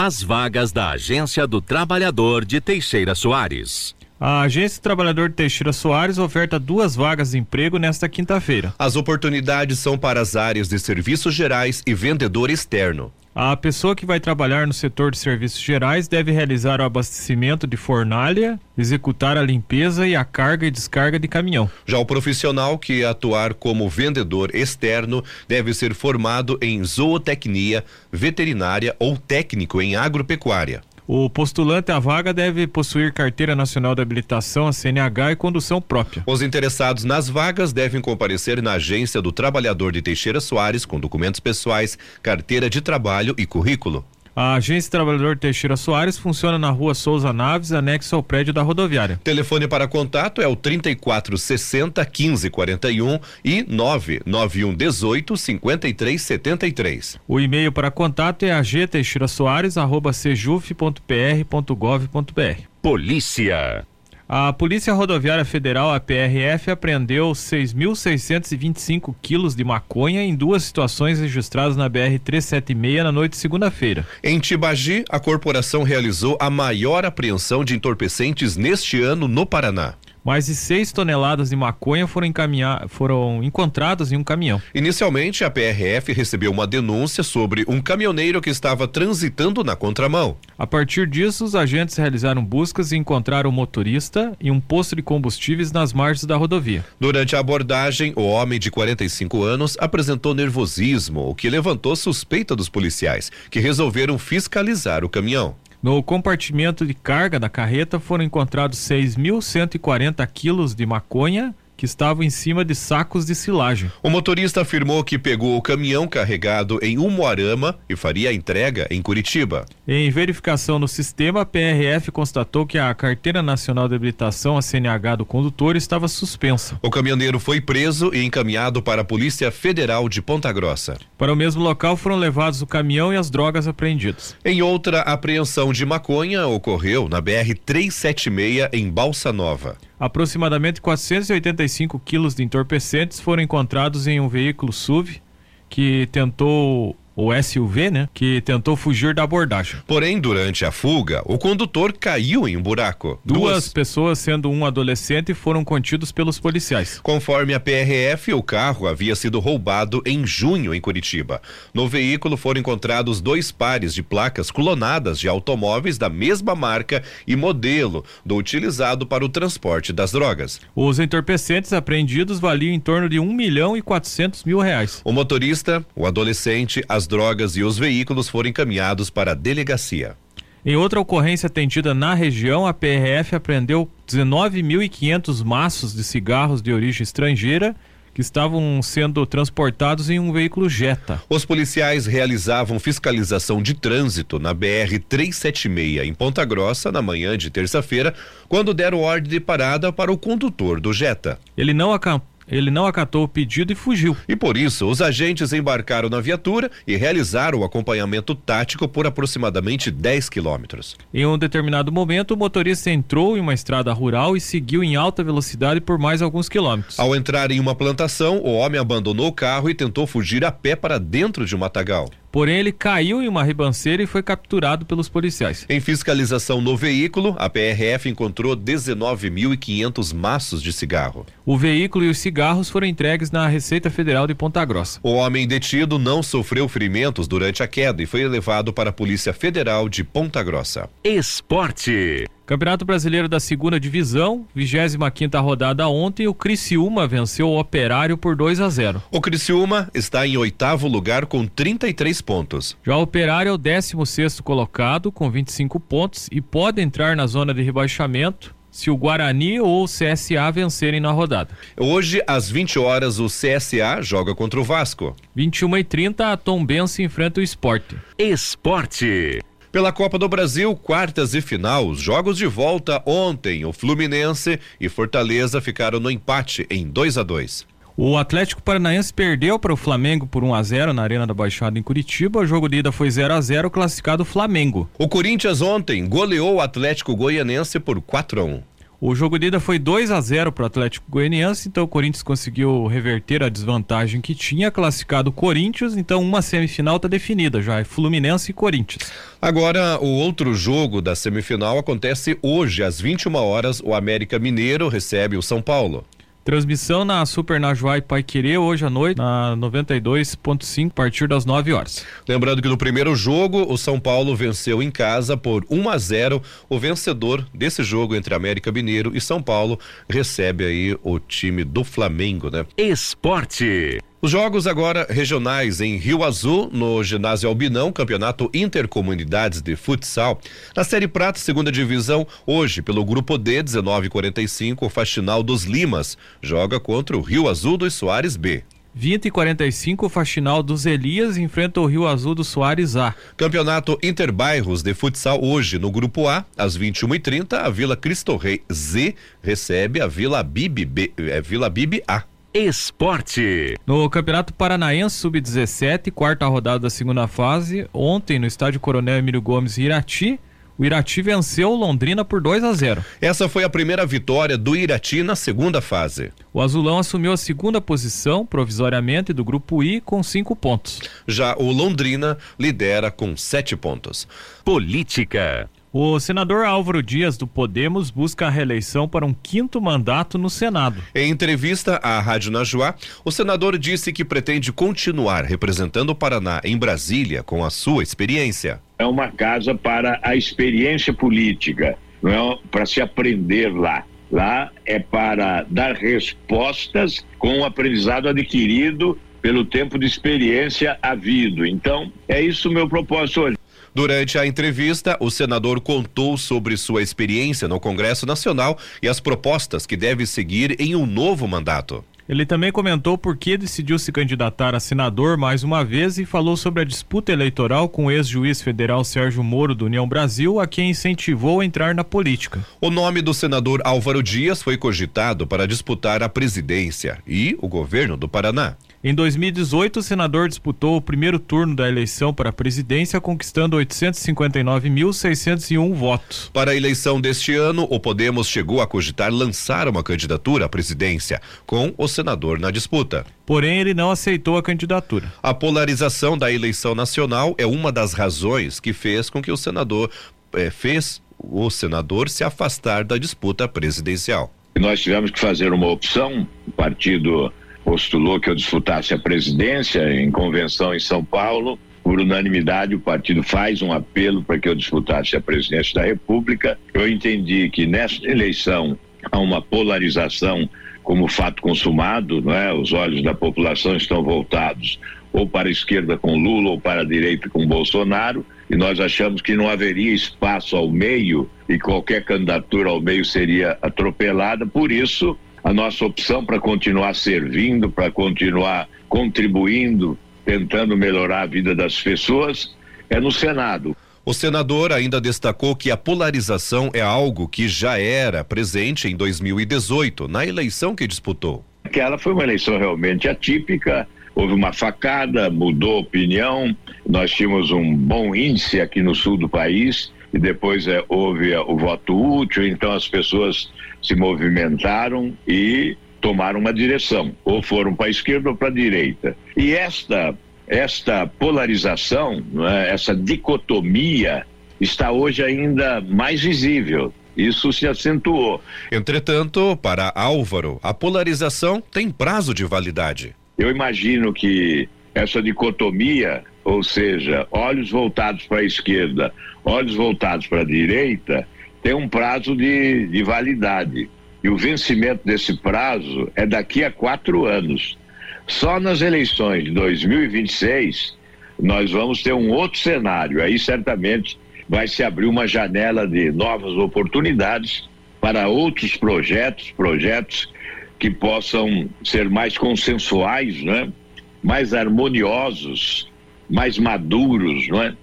As vagas da Agência do Trabalhador de Teixeira Soares. A Agência do Trabalhador de Teixeira Soares oferta duas vagas de emprego nesta quinta-feira. As oportunidades são para as áreas de serviços gerais e vendedor externo. A pessoa que vai trabalhar no setor de serviços gerais deve realizar o abastecimento de fornalha, executar a limpeza e a carga e descarga de caminhão. Já o profissional que atuar como vendedor externo deve ser formado em zootecnia, veterinária ou técnico em agropecuária. O postulante à vaga deve possuir carteira nacional de habilitação, a CNH e condução própria. Os interessados nas vagas devem comparecer na agência do trabalhador de Teixeira Soares com documentos pessoais, carteira de trabalho e currículo. A Agência Trabalhador Teixeira Soares funciona na rua Souza Naves, anexo ao prédio da rodoviária. Telefone para contato é o 3460 1541 e 991 18 53 73. O e-mail para contato é agteixeirasoares@sejuf.pr.gov.br. Polícia. A Polícia Rodoviária Federal, a PRF, apreendeu 6.625 quilos de maconha em duas situações registradas na BR-376 na noite de segunda-feira. Em Tibagi, a corporação realizou a maior apreensão de entorpecentes neste ano no Paraná. Mais de 6 toneladas de maconha foram, encaminhar, foram encontradas em um caminhão. Inicialmente, a PRF recebeu uma denúncia sobre um caminhoneiro que estava transitando na contramão. A partir disso, os agentes realizaram buscas e encontraram o motorista e um posto de combustíveis nas margens da rodovia. Durante a abordagem, o homem de 45 anos apresentou nervosismo, o que levantou suspeita dos policiais, que resolveram fiscalizar o caminhão. No compartimento de carga da carreta foram encontrados 6.140 quilos de maconha que estavam em cima de sacos de silagem. O motorista afirmou que pegou o caminhão carregado em Umuarama e faria a entrega em Curitiba. Em verificação no sistema, a PRF constatou que a Carteira Nacional de Habilitação, a CNH do condutor, estava suspensa. O caminhoneiro foi preso e encaminhado para a Polícia Federal de Ponta Grossa. Para o mesmo local foram levados o caminhão e as drogas apreendidas. Em outra apreensão de maconha ocorreu na BR 376 em Balsa Nova. Aproximadamente 485 quilos de entorpecentes foram encontrados em um veículo SUV que tentou o SUV, né, que tentou fugir da abordagem. Porém, durante a fuga, o condutor caiu em um buraco. Duas, Duas, pessoas, sendo um adolescente, foram contidos pelos policiais. Conforme a PRF, o carro havia sido roubado em junho em Curitiba. No veículo foram encontrados dois pares de placas clonadas de automóveis da mesma marca e modelo do utilizado para o transporte das drogas. Os entorpecentes apreendidos valiam em torno de um milhão e quatrocentos mil reais. O motorista, o adolescente, as drogas e os veículos foram encaminhados para a delegacia. Em outra ocorrência atendida na região, a PRF apreendeu 19.500 maços de cigarros de origem estrangeira que estavam sendo transportados em um veículo Jetta. Os policiais realizavam fiscalização de trânsito na BR 376 em Ponta Grossa na manhã de terça-feira, quando deram ordem de parada para o condutor do Jetta. Ele não acampou ele não acatou o pedido e fugiu. E por isso, os agentes embarcaram na viatura e realizaram o acompanhamento tático por aproximadamente 10 quilômetros. Em um determinado momento, o motorista entrou em uma estrada rural e seguiu em alta velocidade por mais alguns quilômetros. Ao entrar em uma plantação, o homem abandonou o carro e tentou fugir a pé para dentro de um matagal. Porém, ele caiu em uma ribanceira e foi capturado pelos policiais. Em fiscalização no veículo, a PRF encontrou 19.500 maços de cigarro. O veículo e os cigarros foram entregues na Receita Federal de Ponta Grossa. O homem detido não sofreu ferimentos durante a queda e foi levado para a Polícia Federal de Ponta Grossa. Esporte. Campeonato Brasileiro da Segunda Divisão, 25 quinta rodada ontem, o Criciúma venceu o Operário por 2 a 0. O Criciúma está em oitavo lugar com 33 pontos. Já o Operário é o 16 sexto colocado com 25 pontos e pode entrar na zona de rebaixamento se o Guarani ou o CSA vencerem na rodada. Hoje, às 20 horas, o CSA joga contra o Vasco. 21 e 30 a Tom Bense enfrenta o Esporte. Esporte. Pela Copa do Brasil, quartas e final, os jogos de volta ontem, o Fluminense e Fortaleza ficaram no empate em 2 a 2. O Atlético Paranaense perdeu para o Flamengo por 1 a 0 na Arena da Baixada em Curitiba. O jogo de ida foi 0 a 0 classificado Flamengo. O Corinthians ontem goleou o Atlético Goianense por 4 a 1. O jogo de ida foi 2 a 0 para o Atlético Goianiense, então o Corinthians conseguiu reverter a desvantagem que tinha classificado o Corinthians, então uma semifinal está definida já, é Fluminense e Corinthians. Agora, o outro jogo da semifinal acontece hoje às 21 horas, o América Mineiro recebe o São Paulo. Transmissão na Super Najuá e Pai Querer hoje à noite, na 92.5, a partir das 9 horas. Lembrando que no primeiro jogo, o São Paulo venceu em casa por 1 a 0. O vencedor desse jogo entre América Mineiro e São Paulo recebe aí o time do Flamengo, né? Esporte. Os jogos agora regionais em Rio Azul, no ginásio Albinão, campeonato intercomunidades de futsal. Na Série Prata, segunda divisão, hoje, pelo grupo D, 1945, o Faxinal dos Limas joga contra o Rio Azul dos Soares B. 20 e 45, o Faxinal dos Elias enfrenta o Rio Azul dos Soares A. Campeonato Interbairros de Futsal hoje no Grupo A, às 21h30, a Vila Cristo Rei Z recebe a Vila Bibi, B, é, Vila Bibi A. Esporte. No Campeonato Paranaense Sub-17, quarta rodada da segunda fase, ontem no estádio Coronel Emílio Gomes Irati, o Irati venceu o Londrina por 2 a 0. Essa foi a primeira vitória do Irati na segunda fase. O Azulão assumiu a segunda posição, provisoriamente, do grupo I, com cinco pontos. Já o Londrina lidera com sete pontos. Política. O senador Álvaro Dias do Podemos busca a reeleição para um quinto mandato no Senado. Em entrevista à Rádio Najuá, o senador disse que pretende continuar representando o Paraná em Brasília com a sua experiência. É uma casa para a experiência política, não é para se aprender lá. Lá é para dar respostas com o aprendizado adquirido pelo tempo de experiência havido. Então, é isso o meu propósito hoje. Durante a entrevista, o senador contou sobre sua experiência no Congresso Nacional e as propostas que deve seguir em um novo mandato. Ele também comentou por que decidiu se candidatar a senador mais uma vez e falou sobre a disputa eleitoral com o ex-juiz federal Sérgio Moro do União Brasil, a quem incentivou a entrar na política. O nome do senador Álvaro Dias foi cogitado para disputar a presidência e o governo do Paraná. Em 2018, o senador disputou o primeiro turno da eleição para a presidência, conquistando 859.601 votos. Para a eleição deste ano, o Podemos chegou a cogitar lançar uma candidatura à presidência, com o senador na disputa. Porém, ele não aceitou a candidatura. A polarização da eleição nacional é uma das razões que fez com que o senador eh, fez o senador se afastar da disputa presidencial. Nós tivemos que fazer uma opção, o partido postulou que eu disputasse a presidência em convenção em São Paulo. Por unanimidade, o partido faz um apelo para que eu disputasse a presidência da República. Eu entendi que nessa eleição há uma polarização como fato consumado, não é? Os olhos da população estão voltados ou para a esquerda com Lula ou para a direita com Bolsonaro, e nós achamos que não haveria espaço ao meio e qualquer candidatura ao meio seria atropelada. Por isso, a nossa opção para continuar servindo, para continuar contribuindo, tentando melhorar a vida das pessoas, é no Senado. O senador ainda destacou que a polarização é algo que já era presente em 2018, na eleição que disputou. Aquela foi uma eleição realmente atípica, houve uma facada, mudou a opinião, nós tínhamos um bom índice aqui no sul do país e depois é, houve o voto útil, então as pessoas se movimentaram e tomaram uma direção, ou foram para a esquerda ou para a direita. E esta esta polarização, é, essa dicotomia está hoje ainda mais visível. Isso se acentuou. Entretanto, para Álvaro, a polarização tem prazo de validade. Eu imagino que essa dicotomia, ou seja, olhos voltados para a esquerda, olhos voltados para a direita, tem um prazo de, de validade. E o vencimento desse prazo é daqui a quatro anos. Só nas eleições de 2026 nós vamos ter um outro cenário. Aí certamente vai se abrir uma janela de novas oportunidades para outros projetos, projetos que possam ser mais consensuais, né? mais harmoniosos, mais maduros, não é?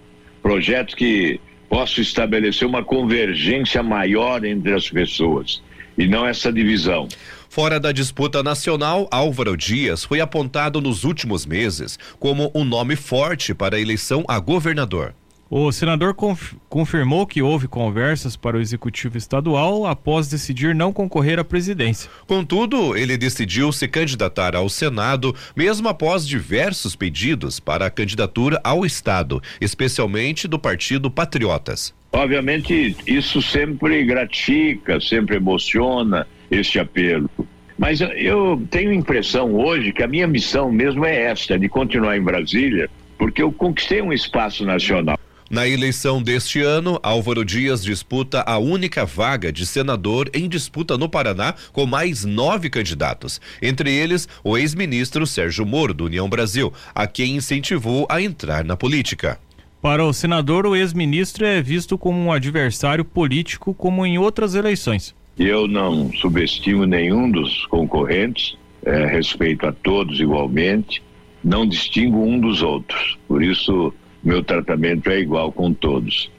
Projetos que possam estabelecer uma convergência maior entre as pessoas e não essa divisão. Fora da disputa nacional, Álvaro Dias foi apontado nos últimos meses como um nome forte para a eleição a governador. O senador conf confirmou que houve conversas para o executivo estadual após decidir não concorrer à presidência. Contudo, ele decidiu se candidatar ao Senado, mesmo após diversos pedidos para a candidatura ao Estado, especialmente do Partido Patriotas. Obviamente, isso sempre gratifica, sempre emociona este apelo. Mas eu tenho a impressão hoje que a minha missão mesmo é esta, de continuar em Brasília, porque eu conquistei um espaço nacional. Na eleição deste ano, Álvaro Dias disputa a única vaga de senador em disputa no Paraná com mais nove candidatos. Entre eles, o ex-ministro Sérgio Moro, do União Brasil, a quem incentivou a entrar na política. Para o senador, o ex-ministro é visto como um adversário político, como em outras eleições. Eu não subestimo nenhum dos concorrentes, é, respeito a todos igualmente, não distingo um dos outros. Por isso, meu tratamento é igual com todos.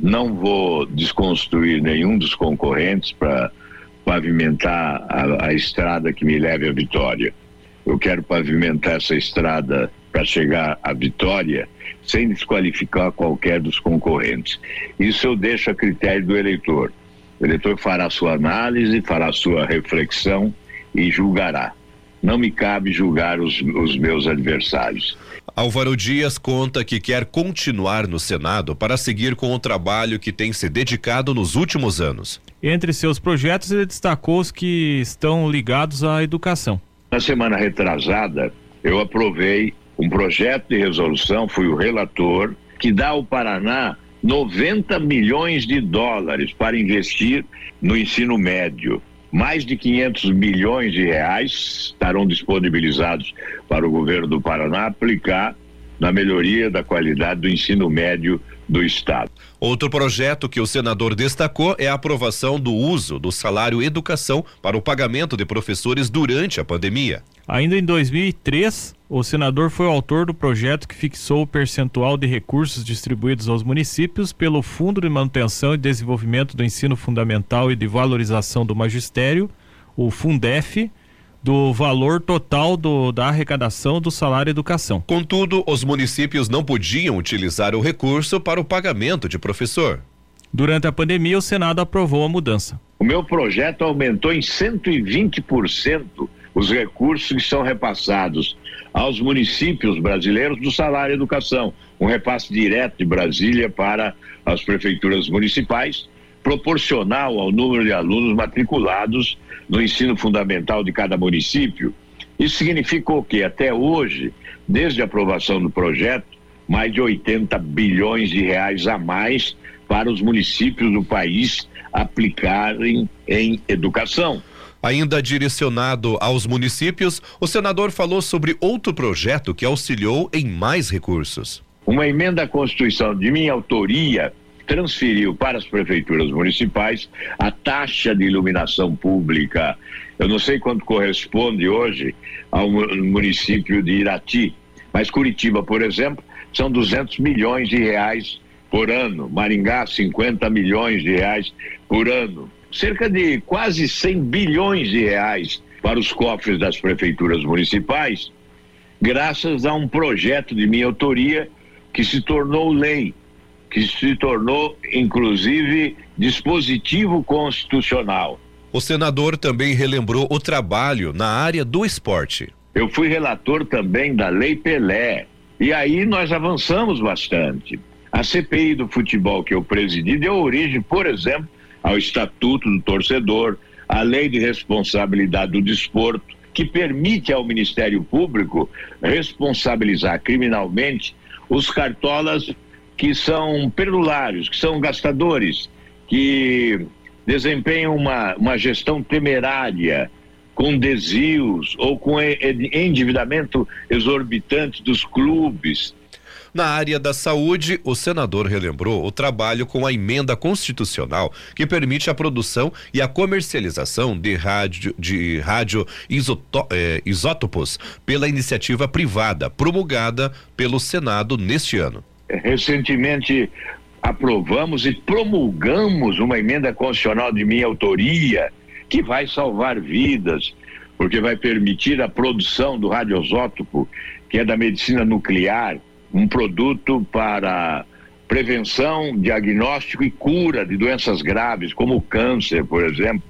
Não vou desconstruir nenhum dos concorrentes para pavimentar a, a, estrada que me leve à vitória. Eu quero pavimentar essa estrada para chegar à vitória sem desqualificar qualquer dos concorrentes. Isso eu deixo a critério do eleitor. O eleitor fará sua análise, fará sua reflexão e julgará. Não me cabe julgar os, os meus adversários. Álvaro Dias conta que quer continuar no Senado para seguir com o trabalho que tem se dedicado nos últimos anos. Entre seus projetos, ele destacou os que estão ligados à educação. Na semana retrasada, eu aprovei um projeto de resolução, fui o relator, que dá ao Paraná 90 milhões de dólares para investir no ensino médio mais de 500 milhões de reais estarão disponibilizados para o governo do Paraná aplicar na melhoria da qualidade do ensino médio do Estado. Outro projeto que o senador destacou é a aprovação do uso do salário educação para o pagamento de professores durante a pandemia. Ainda em 2003, o senador foi o autor do projeto que fixou o percentual de recursos distribuídos aos municípios pelo Fundo de Manutenção e Desenvolvimento do Ensino Fundamental e de Valorização do Magistério, o Fundef, do valor total do, da arrecadação do salário educação. Contudo, os municípios não podiam utilizar o recurso para o pagamento de professor. Durante a pandemia, o Senado aprovou a mudança. O meu projeto aumentou em 120% os recursos que são repassados aos municípios brasileiros do salário educação, um repasse direto de Brasília para as prefeituras municipais, proporcional ao número de alunos matriculados no ensino fundamental de cada município. Isso significou que até hoje, desde a aprovação do projeto, mais de 80 bilhões de reais a mais para os municípios do país aplicarem em educação. Ainda direcionado aos municípios, o senador falou sobre outro projeto que auxiliou em mais recursos. Uma emenda à Constituição de minha autoria transferiu para as prefeituras municipais a taxa de iluminação pública. Eu não sei quanto corresponde hoje ao município de Irati, mas Curitiba, por exemplo, são 200 milhões de reais por ano. Maringá, 50 milhões de reais por ano cerca de quase 100 bilhões de reais para os cofres das prefeituras municipais, graças a um projeto de minha autoria que se tornou lei, que se tornou, inclusive, dispositivo constitucional. O senador também relembrou o trabalho na área do esporte. Eu fui relator também da Lei Pelé. E aí nós avançamos bastante. A CPI do futebol que eu presidi deu origem, por exemplo, ao Estatuto do Torcedor, à Lei de Responsabilidade do Desporto, que permite ao Ministério Público responsabilizar criminalmente os cartolas que são perdulários, que são gastadores, que desempenham uma, uma gestão temerária, com desvios ou com endividamento exorbitante dos clubes, na área da saúde, o senador relembrou o trabalho com a emenda constitucional que permite a produção e a comercialização de rádio, de rádio isoto, eh, isótopos pela iniciativa privada, promulgada pelo Senado neste ano. Recentemente aprovamos e promulgamos uma emenda constitucional de minha autoria que vai salvar vidas, porque vai permitir a produção do radioisótopo, que é da medicina nuclear, um produto para prevenção, diagnóstico e cura de doenças graves, como o câncer, por exemplo.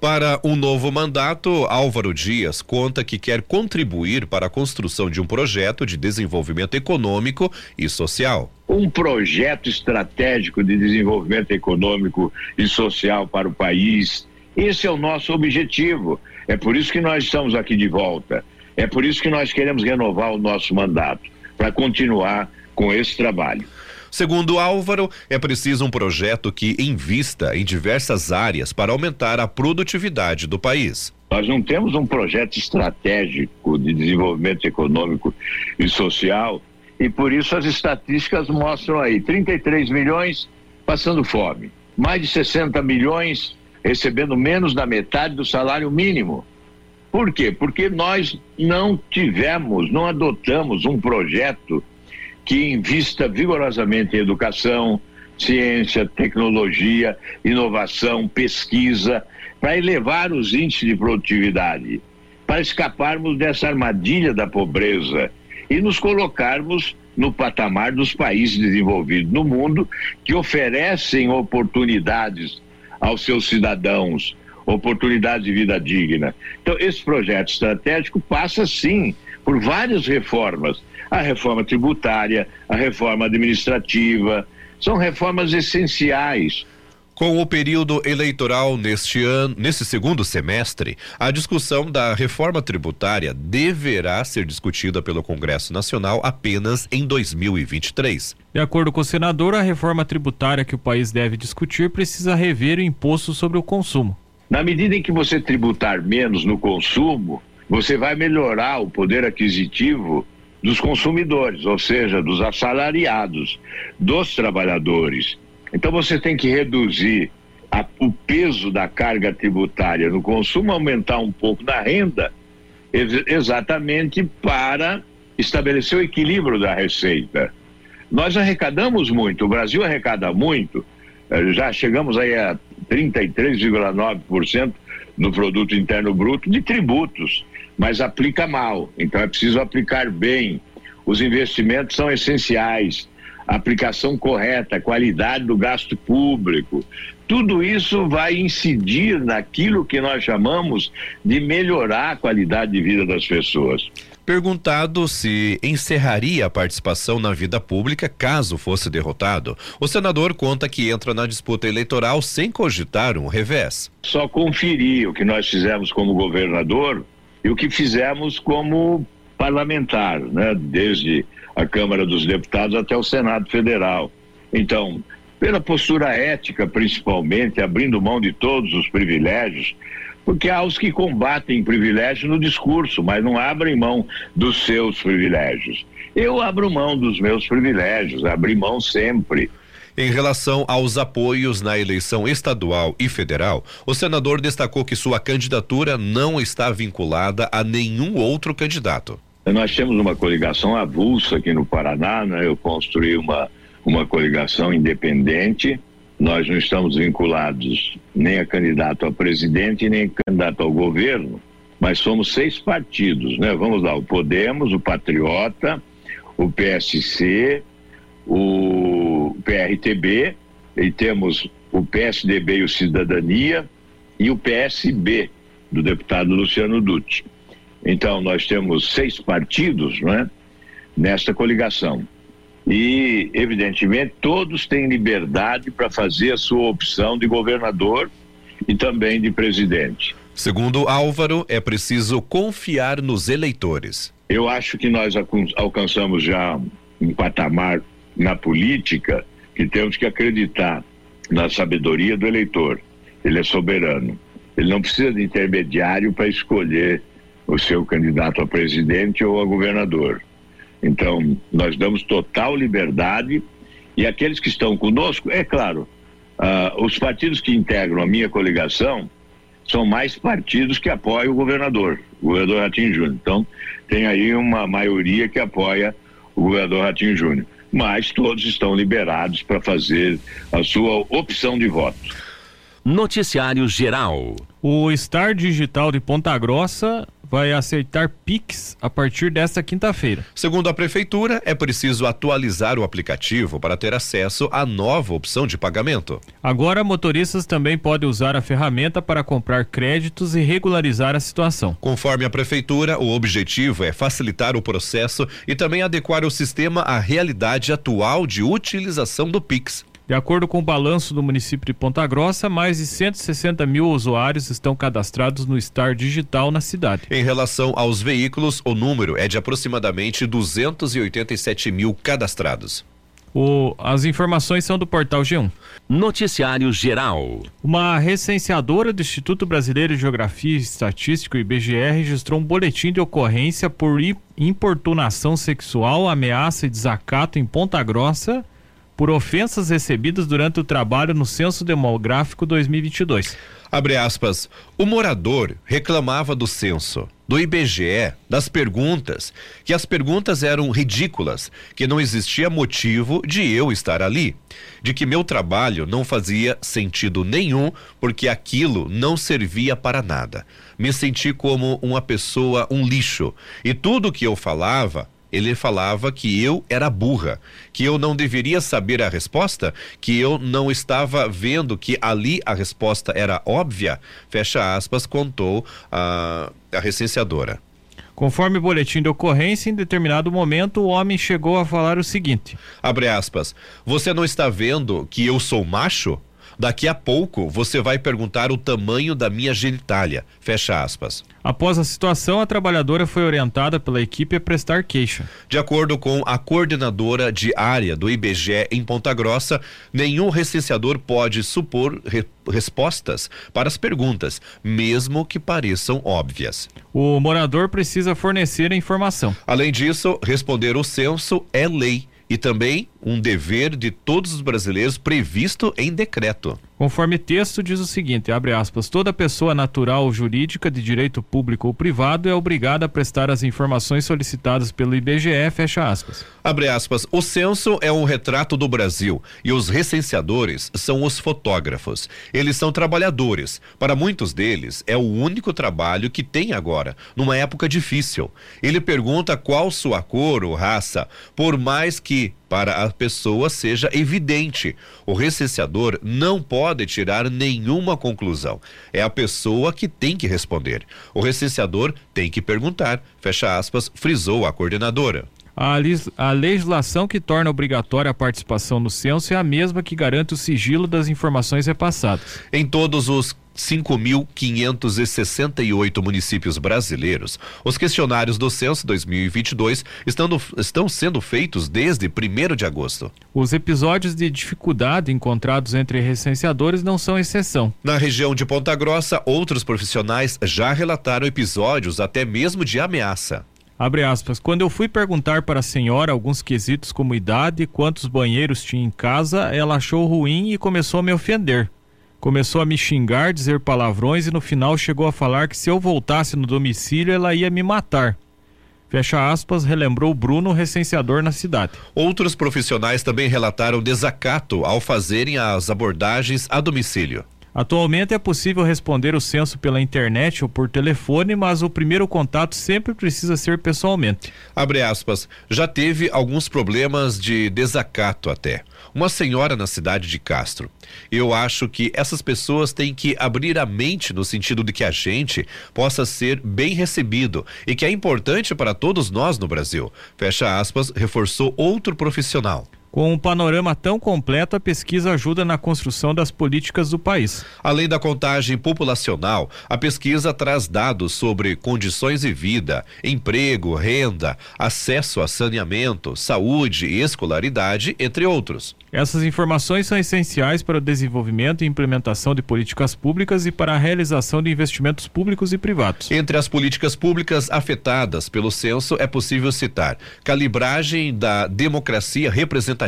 Para um novo mandato, Álvaro Dias conta que quer contribuir para a construção de um projeto de desenvolvimento econômico e social. Um projeto estratégico de desenvolvimento econômico e social para o país. Esse é o nosso objetivo. É por isso que nós estamos aqui de volta. É por isso que nós queremos renovar o nosso mandato, para continuar com esse trabalho. Segundo Álvaro, é preciso um projeto que invista em diversas áreas para aumentar a produtividade do país. Nós não temos um projeto estratégico de desenvolvimento econômico e social e por isso as estatísticas mostram aí 33 milhões passando fome, mais de 60 milhões recebendo menos da metade do salário mínimo. Por quê? Porque nós não tivemos, não adotamos um projeto que invista vigorosamente em educação, ciência, tecnologia, inovação, pesquisa, para elevar os índices de produtividade, para escaparmos dessa armadilha da pobreza e nos colocarmos no patamar dos países desenvolvidos no mundo que oferecem oportunidades aos seus cidadãos, oportunidades de vida digna. Então, esse projeto estratégico passa sim por várias reformas a reforma tributária, a reforma administrativa, são reformas essenciais. Com o período eleitoral neste ano, nesse segundo semestre, a discussão da reforma tributária deverá ser discutida pelo Congresso Nacional apenas em 2023. De acordo com o senador, a reforma tributária que o país deve discutir precisa rever o imposto sobre o consumo. Na medida em que você tributar menos no consumo, você vai melhorar o poder aquisitivo dos consumidores, ou seja, dos assalariados, dos trabalhadores. Então você tem que reduzir a, o peso da carga tributária no consumo, aumentar um pouco na renda, ex exatamente para estabelecer o equilíbrio da receita. Nós arrecadamos muito, o Brasil arrecada muito, eh, já chegamos aí a 33,9% no produto interno bruto de tributos mas aplica mal. Então é preciso aplicar bem. Os investimentos são essenciais. A aplicação correta, a qualidade do gasto público. Tudo isso vai incidir naquilo que nós chamamos de melhorar a qualidade de vida das pessoas. Perguntado se encerraria a participação na vida pública caso fosse derrotado, o senador conta que entra na disputa eleitoral sem cogitar um revés. Só conferir o que nós fizemos como governador e o que fizemos como parlamentar, né, desde a Câmara dos Deputados até o Senado Federal. Então, pela postura ética, principalmente, abrindo mão de todos os privilégios, porque há os que combatem privilégio no discurso, mas não abrem mão dos seus privilégios. Eu abro mão dos meus privilégios, abri mão sempre. Em relação aos apoios na eleição estadual e federal, o senador destacou que sua candidatura não está vinculada a nenhum outro candidato. Nós temos uma coligação avulsa aqui no Paraná, né? eu construí uma, uma coligação independente. Nós não estamos vinculados nem a candidato a presidente, nem a candidato ao governo, mas somos seis partidos, né? Vamos lá, o Podemos, o Patriota, o PSC, o PRTB, e temos o PSDB e o Cidadania, e o PSB, do deputado Luciano Dutti. Então, nós temos seis partidos né, nesta coligação. E, evidentemente, todos têm liberdade para fazer a sua opção de governador e também de presidente. Segundo Álvaro, é preciso confiar nos eleitores. Eu acho que nós alcançamos já um patamar na política que temos que acreditar na sabedoria do eleitor. Ele é soberano. Ele não precisa de intermediário para escolher o seu candidato a presidente ou a governador. Então, nós damos total liberdade e aqueles que estão conosco, é claro, uh, os partidos que integram a minha coligação são mais partidos que apoiam o governador, o governador Ratinho Júnior. Então, tem aí uma maioria que apoia o governador Ratinho Júnior mas todos estão liberados para fazer a sua opção de voto. Noticiário Geral. O Star Digital de Ponta Grossa vai aceitar Pix a partir desta quinta-feira. Segundo a Prefeitura, é preciso atualizar o aplicativo para ter acesso à nova opção de pagamento. Agora, motoristas também podem usar a ferramenta para comprar créditos e regularizar a situação. Conforme a Prefeitura, o objetivo é facilitar o processo e também adequar o sistema à realidade atual de utilização do Pix. De acordo com o balanço do município de Ponta Grossa, mais de 160 mil usuários estão cadastrados no Star Digital na cidade. Em relação aos veículos, o número é de aproximadamente 287 mil cadastrados. O, as informações são do portal G1. Noticiário Geral. Uma recenseadora do Instituto Brasileiro de Geografia e Estatística, IBGE, registrou um boletim de ocorrência por importunação sexual, ameaça e desacato em Ponta Grossa por ofensas recebidas durante o trabalho no Censo Demográfico 2022. Abre aspas. O morador reclamava do censo, do IBGE, das perguntas, que as perguntas eram ridículas, que não existia motivo de eu estar ali, de que meu trabalho não fazia sentido nenhum porque aquilo não servia para nada. Me senti como uma pessoa, um lixo, e tudo que eu falava ele falava que eu era burra, que eu não deveria saber a resposta, que eu não estava vendo que ali a resposta era óbvia, fecha aspas, contou a, a recenseadora. Conforme o boletim de ocorrência, em determinado momento o homem chegou a falar o seguinte: Abre aspas. Você não está vendo que eu sou macho? Daqui a pouco você vai perguntar o tamanho da minha genitália. Fecha aspas. Após a situação, a trabalhadora foi orientada pela equipe a prestar queixa. De acordo com a coordenadora de área do IBGE em Ponta Grossa, nenhum recenseador pode supor re respostas para as perguntas, mesmo que pareçam óbvias. O morador precisa fornecer a informação. Além disso, responder o censo é lei e também um dever de todos os brasileiros previsto em decreto. Conforme texto diz o seguinte, abre aspas, toda pessoa natural ou jurídica de direito público ou privado é obrigada a prestar as informações solicitadas pelo IBGE, fecha aspas. Abre aspas, o censo é um retrato do Brasil e os recenseadores são os fotógrafos. Eles são trabalhadores. Para muitos deles, é o único trabalho que tem agora, numa época difícil. Ele pergunta qual sua cor ou raça, por mais que para a pessoa seja evidente. O recenseador não pode tirar nenhuma conclusão. É a pessoa que tem que responder. O recenseador tem que perguntar. Fecha aspas, frisou a coordenadora. A, a, legislação que torna obrigatória a participação no censo é a mesma que garante o sigilo das informações repassadas. Em todos os 5.568 municípios brasileiros. Os questionários do censo 2022 estão, no, estão sendo feitos desde 1 de agosto. Os episódios de dificuldade encontrados entre recenseadores não são exceção. Na região de Ponta Grossa, outros profissionais já relataram episódios até mesmo de ameaça. Abre aspas. Quando eu fui perguntar para a senhora alguns quesitos como idade, quantos banheiros tinha em casa, ela achou ruim e começou a me ofender. Começou a me xingar, dizer palavrões e no final chegou a falar que se eu voltasse no domicílio ela ia me matar. Fecha aspas, relembrou Bruno, recenseador na cidade. Outros profissionais também relataram desacato ao fazerem as abordagens a domicílio. Atualmente é possível responder o censo pela internet ou por telefone, mas o primeiro contato sempre precisa ser pessoalmente. Abre aspas. Já teve alguns problemas de desacato até. Uma senhora na cidade de Castro. Eu acho que essas pessoas têm que abrir a mente no sentido de que a gente possa ser bem recebido e que é importante para todos nós no Brasil. Fecha aspas, reforçou outro profissional. Com um panorama tão completo, a pesquisa ajuda na construção das políticas do país. Além da contagem populacional, a pesquisa traz dados sobre condições de vida, emprego, renda, acesso a saneamento, saúde e escolaridade, entre outros. Essas informações são essenciais para o desenvolvimento e implementação de políticas públicas e para a realização de investimentos públicos e privados. Entre as políticas públicas afetadas pelo censo é possível citar calibragem da democracia representativa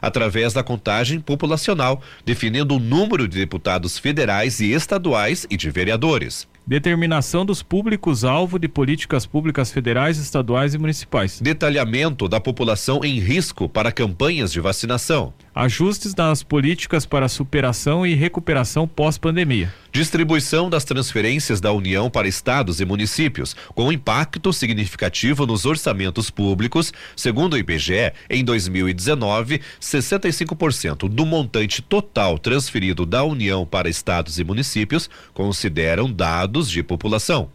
através da contagem populacional, definindo o número de deputados federais e estaduais e de vereadores. Determinação dos públicos-alvo de políticas públicas federais, estaduais e municipais. Detalhamento da população em risco para campanhas de vacinação. Ajustes nas políticas para superação e recuperação pós-pandemia. Distribuição das transferências da União para estados e municípios, com impacto significativo nos orçamentos públicos. Segundo o IBGE, em 2019, 65% do montante total transferido da União para estados e municípios consideram dados de população.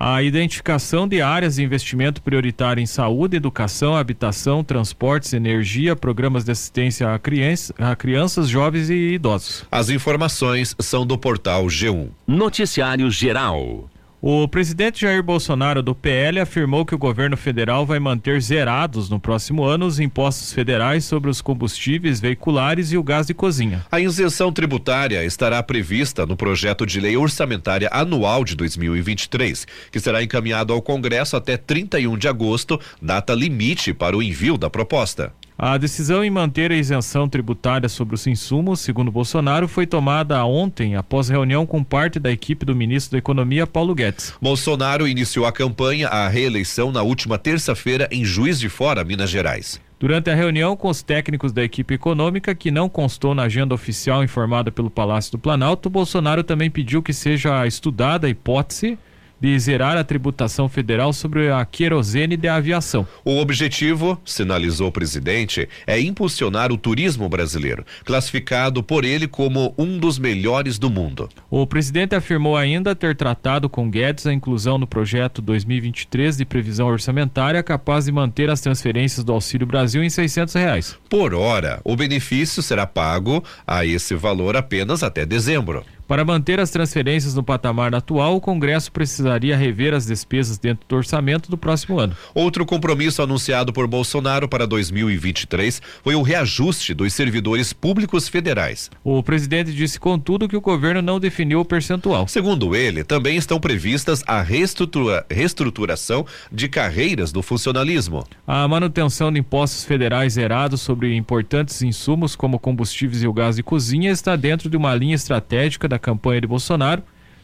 A identificação de áreas de investimento prioritário em saúde, educação, habitação, transportes, energia, programas de assistência a, criança, a crianças, jovens e idosos. As informações são do portal G1. Noticiário Geral. O presidente Jair Bolsonaro do PL afirmou que o governo federal vai manter zerados no próximo ano os impostos federais sobre os combustíveis veiculares e o gás de cozinha. A isenção tributária estará prevista no projeto de lei orçamentária anual de 2023, que será encaminhado ao Congresso até 31 de agosto, data limite para o envio da proposta. A decisão em manter a isenção tributária sobre os insumos, segundo Bolsonaro, foi tomada ontem após reunião com parte da equipe do ministro da Economia, Paulo Guedes. Bolsonaro iniciou a campanha à reeleição na última terça-feira em Juiz de Fora, Minas Gerais. Durante a reunião com os técnicos da equipe econômica, que não constou na agenda oficial informada pelo Palácio do Planalto, Bolsonaro também pediu que seja estudada a hipótese de zerar a tributação federal sobre a querosene de aviação. O objetivo, sinalizou o presidente, é impulsionar o turismo brasileiro, classificado por ele como um dos melhores do mundo. O presidente afirmou ainda ter tratado com Guedes a inclusão no projeto 2023 de previsão orçamentária capaz de manter as transferências do Auxílio Brasil em 600 reais. Por hora, o benefício será pago a esse valor apenas até dezembro. Para manter as transferências no patamar atual, o Congresso precisaria rever as despesas dentro do orçamento do próximo ano. Outro compromisso anunciado por Bolsonaro para 2023 foi o reajuste dos servidores públicos federais. O presidente disse, contudo, que o governo não definiu o percentual. Segundo ele, também estão previstas a reestrutura, reestruturação de carreiras do funcionalismo. A manutenção de impostos federais zerados sobre importantes insumos como combustíveis e o gás de cozinha está dentro de uma linha estratégica da campanha de Bolsonaro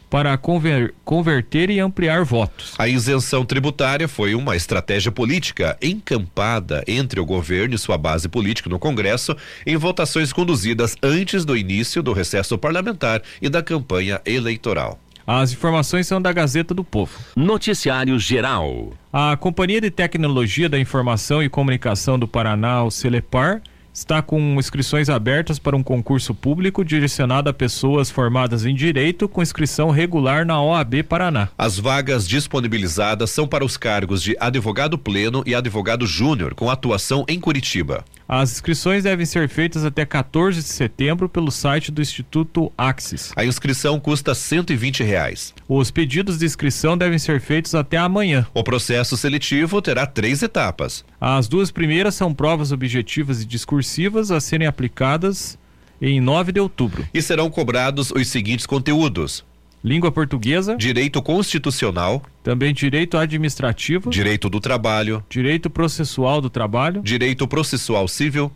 para conver, converter e ampliar votos. A isenção tributária foi uma estratégia política encampada entre o governo e sua base política no Congresso em votações conduzidas antes do início do recesso parlamentar e da campanha eleitoral. As informações são da Gazeta do Povo. Noticiário Geral. A Companhia de Tecnologia da Informação e Comunicação do Paraná, o Celepar, está com inscrições abertas para um concurso público direcionado a pessoas formadas em direito com inscrição regular na OAB Paraná. As vagas disponibilizadas são para os cargos de advogado pleno e advogado júnior com atuação em Curitiba. As inscrições devem ser feitas até 14 de setembro pelo site do Instituto Axis. A inscrição custa 120 reais. Os pedidos de inscrição devem ser feitos até amanhã. O processo seletivo terá três etapas. As duas primeiras são provas objetivas e discursivas a serem aplicadas em 9 de outubro. E serão cobrados os seguintes conteúdos: língua portuguesa, direito constitucional, também direito administrativo, direito do trabalho, direito processual do trabalho, direito processual civil,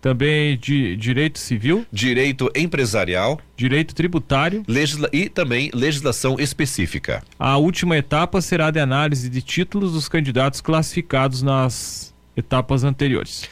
também de direito civil, direito empresarial, direito tributário legisla e também legislação específica. A última etapa será de análise de títulos dos candidatos classificados nas etapas anteriores.